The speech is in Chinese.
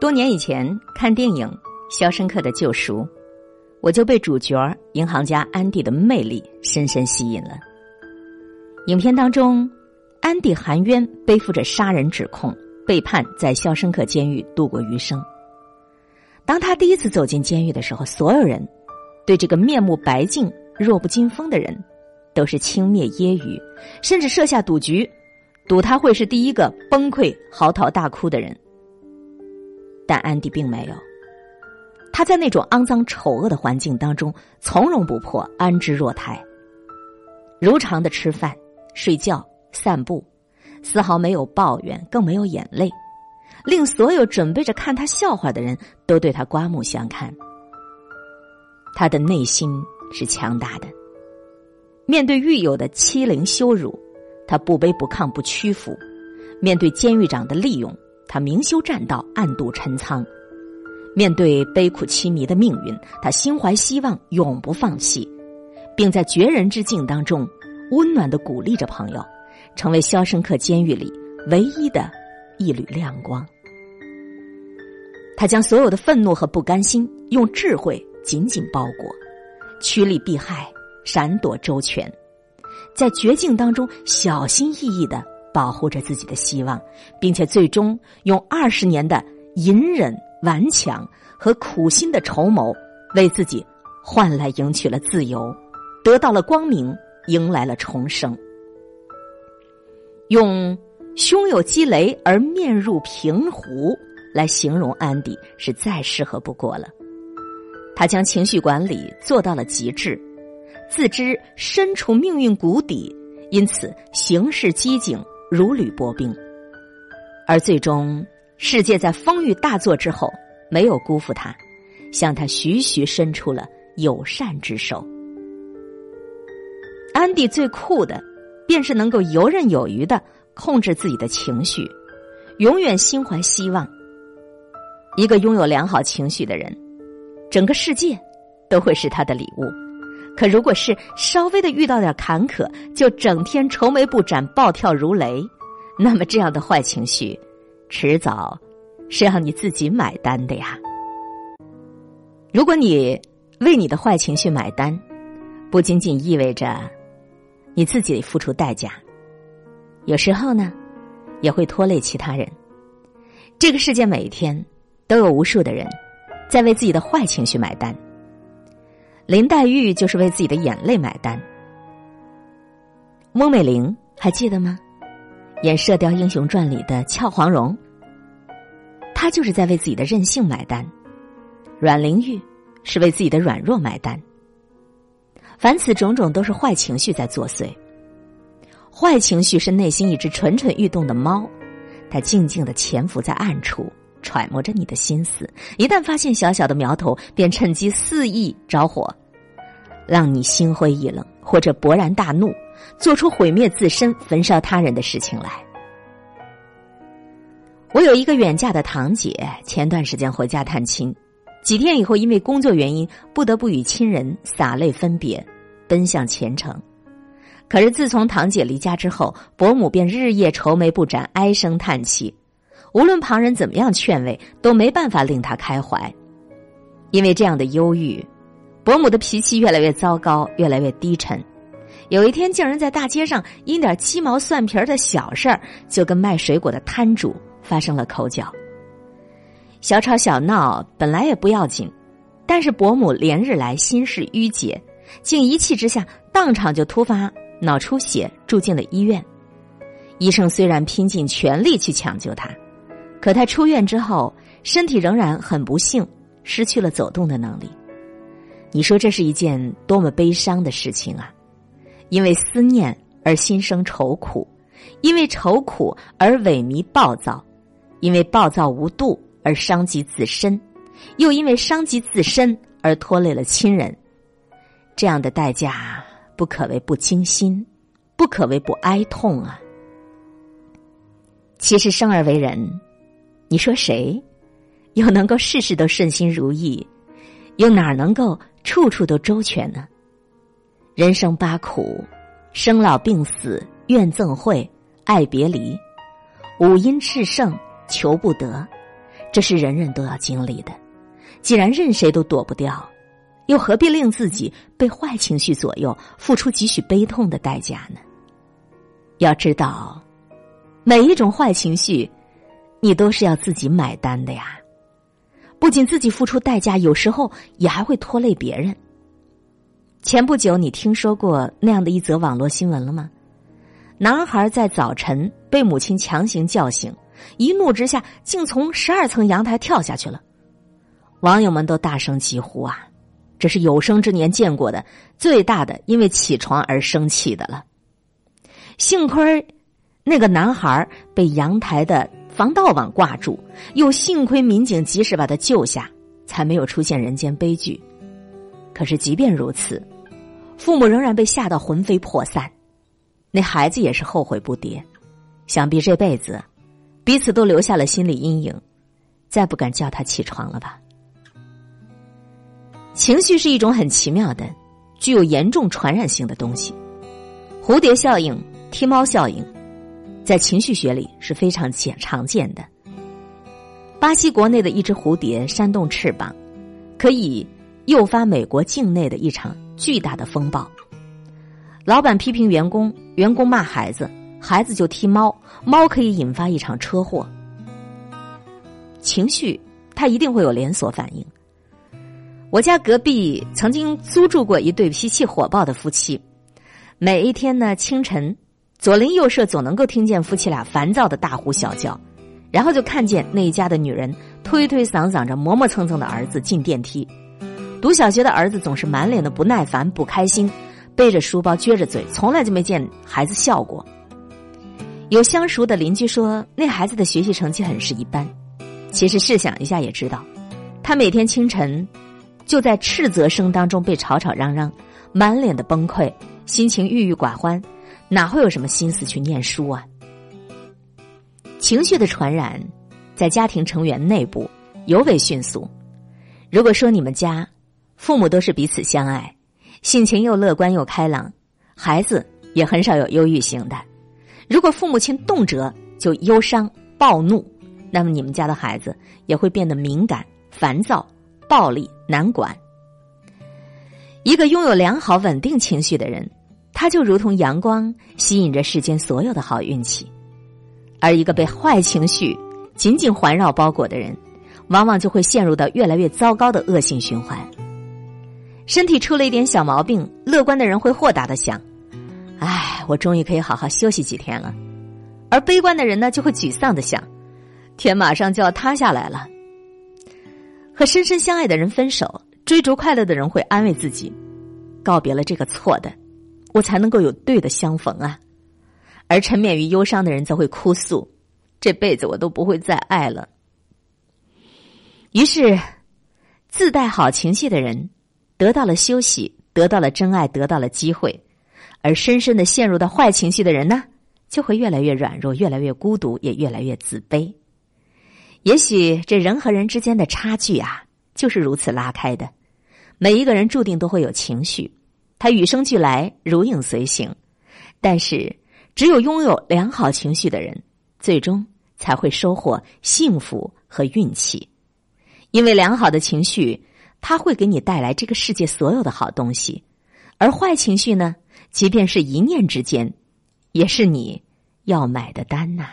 多年以前看电影《肖申克的救赎》，我就被主角银行家安迪的魅力深深吸引了。影片当中，安迪含冤背负着杀人指控，被判在肖申克监狱度过余生。当他第一次走进监狱的时候，所有人对这个面目白净、弱不禁风的人都是轻蔑揶揄，甚至设下赌局，赌他会是第一个崩溃、嚎啕大哭的人。但安迪并没有，他在那种肮脏丑恶的环境当中从容不迫、安之若泰，如常的吃饭、睡觉、散步，丝毫没有抱怨，更没有眼泪。令所有准备着看他笑话的人都对他刮目相看。他的内心是强大的，面对狱友的欺凌羞辱，他不卑不亢不屈服；面对监狱长的利用，他明修栈道暗度陈仓；面对悲苦凄迷的命运，他心怀希望永不放弃，并在绝人之境当中温暖的鼓励着朋友，成为肖申克监狱里唯一的。一缕亮光，他将所有的愤怒和不甘心用智慧紧紧包裹，趋利避害，闪躲周全，在绝境当中小心翼翼的保护着自己的希望，并且最终用二十年的隐忍、顽强和苦心的筹谋，为自己换来赢取了自由，得到了光明，迎来了重生。用。胸有积雷而面如平湖，来形容安迪是再适合不过了。他将情绪管理做到了极致，自知身处命运谷底，因此行事机警，如履薄冰。而最终，世界在风雨大作之后，没有辜负他，向他徐徐伸出了友善之手。安迪最酷的，便是能够游刃有余的。控制自己的情绪，永远心怀希望。一个拥有良好情绪的人，整个世界都会是他的礼物。可如果是稍微的遇到点坎坷，就整天愁眉不展、暴跳如雷，那么这样的坏情绪，迟早是要你自己买单的呀。如果你为你的坏情绪买单，不仅仅意味着你自己付出代价。有时候呢，也会拖累其他人。这个世界每一天都有无数的人在为自己的坏情绪买单。林黛玉就是为自己的眼泪买单。翁美玲还记得吗？演《射雕英雄传》里的俏黄蓉，她就是在为自己的任性买单。阮玲玉是为自己的软弱买单。凡此种种，都是坏情绪在作祟。坏情绪是内心一只蠢蠢欲动的猫，它静静的潜伏在暗处，揣摩着你的心思。一旦发现小小的苗头，便趁机肆意着火，让你心灰意冷，或者勃然大怒，做出毁灭自身、焚烧他人的事情来。我有一个远嫁的堂姐，前段时间回家探亲，几天以后因为工作原因，不得不与亲人洒泪分别，奔向前程。可是自从堂姐离家之后，伯母便日夜愁眉不展，唉声叹气。无论旁人怎么样劝慰，都没办法令她开怀。因为这样的忧郁，伯母的脾气越来越糟糕，越来越低沉。有一天，竟然在大街上因点鸡毛蒜皮的小事儿，就跟卖水果的摊主发生了口角。小吵小闹本来也不要紧，但是伯母连日来心事郁结，竟一气之下当场就突发。脑出血，住进了医院。医生虽然拼尽全力去抢救他，可他出院之后，身体仍然很不幸，失去了走动的能力。你说这是一件多么悲伤的事情啊！因为思念而心生愁苦，因为愁苦而萎靡暴躁，因为暴躁无度而伤及自身，又因为伤及自身而拖累了亲人。这样的代价。不可谓不惊心，不可谓不哀痛啊！其实生而为人，你说谁又能够事事都顺心如意，又哪能够处处都周全呢？人生八苦：生老病死、怨憎会、爱别离、五阴炽盛、求不得、这是人人都要经历的。既然任谁都躲不掉，又何必令自己被坏情绪左右，付出几许悲痛的代价呢？要知道，每一种坏情绪，你都是要自己买单的呀。不仅自己付出代价，有时候也还会拖累别人。前不久，你听说过那样的一则网络新闻了吗？男孩在早晨被母亲强行叫醒，一怒之下竟从十二层阳台跳下去了。网友们都大声疾呼啊！这是有生之年见过的最大的因为起床而生气的了。幸亏那个男孩被阳台的防盗网挂住，又幸亏民警及时把他救下，才没有出现人间悲剧。可是即便如此，父母仍然被吓到魂飞魄散，那孩子也是后悔不迭，想必这辈子彼此都留下了心理阴影，再不敢叫他起床了吧。情绪是一种很奇妙的、具有严重传染性的东西。蝴蝶效应、踢猫效应，在情绪学里是非常显常见的。巴西国内的一只蝴蝶扇动翅膀，可以诱发美国境内的一场巨大的风暴。老板批评员工，员工骂孩子，孩子就踢猫，猫可以引发一场车祸。情绪，它一定会有连锁反应。我家隔壁曾经租住过一对脾气火爆的夫妻，每一天呢清晨，左邻右舍总能够听见夫妻俩烦躁的大呼小叫，然后就看见那一家的女人推推搡搡着磨磨蹭蹭的儿子进电梯，读小学的儿子总是满脸的不耐烦不开心，背着书包撅着嘴，从来就没见孩子笑过。有相熟的邻居说，那孩子的学习成绩很是一般，其实试想一下也知道，他每天清晨。就在斥责声当中被吵吵嚷嚷，满脸的崩溃，心情郁郁寡欢，哪会有什么心思去念书啊？情绪的传染，在家庭成员内部尤为迅速。如果说你们家父母都是彼此相爱，性情又乐观又开朗，孩子也很少有忧郁型的。如果父母亲动辄就忧伤暴怒，那么你们家的孩子也会变得敏感烦躁。暴力难管。一个拥有良好稳定情绪的人，他就如同阳光，吸引着世间所有的好运气；而一个被坏情绪紧紧环绕包裹的人，往往就会陷入到越来越糟糕的恶性循环。身体出了一点小毛病，乐观的人会豁达的想：“哎，我终于可以好好休息几天了。”而悲观的人呢，就会沮丧的想：“天马上就要塌下来了。”和深深相爱的人分手，追逐快乐的人会安慰自己，告别了这个错的，我才能够有对的相逢啊。而沉湎于忧伤的人则会哭诉，这辈子我都不会再爱了。于是，自带好情绪的人得到了休息，得到了真爱，得到了机会；而深深的陷入到坏情绪的人呢，就会越来越软弱，越来越孤独，也越来越自卑。也许这人和人之间的差距啊，就是如此拉开的。每一个人注定都会有情绪，他与生俱来，如影随形。但是，只有拥有良好情绪的人，最终才会收获幸福和运气。因为良好的情绪，它会给你带来这个世界所有的好东西；而坏情绪呢，即便是一念之间，也是你要买的单呐。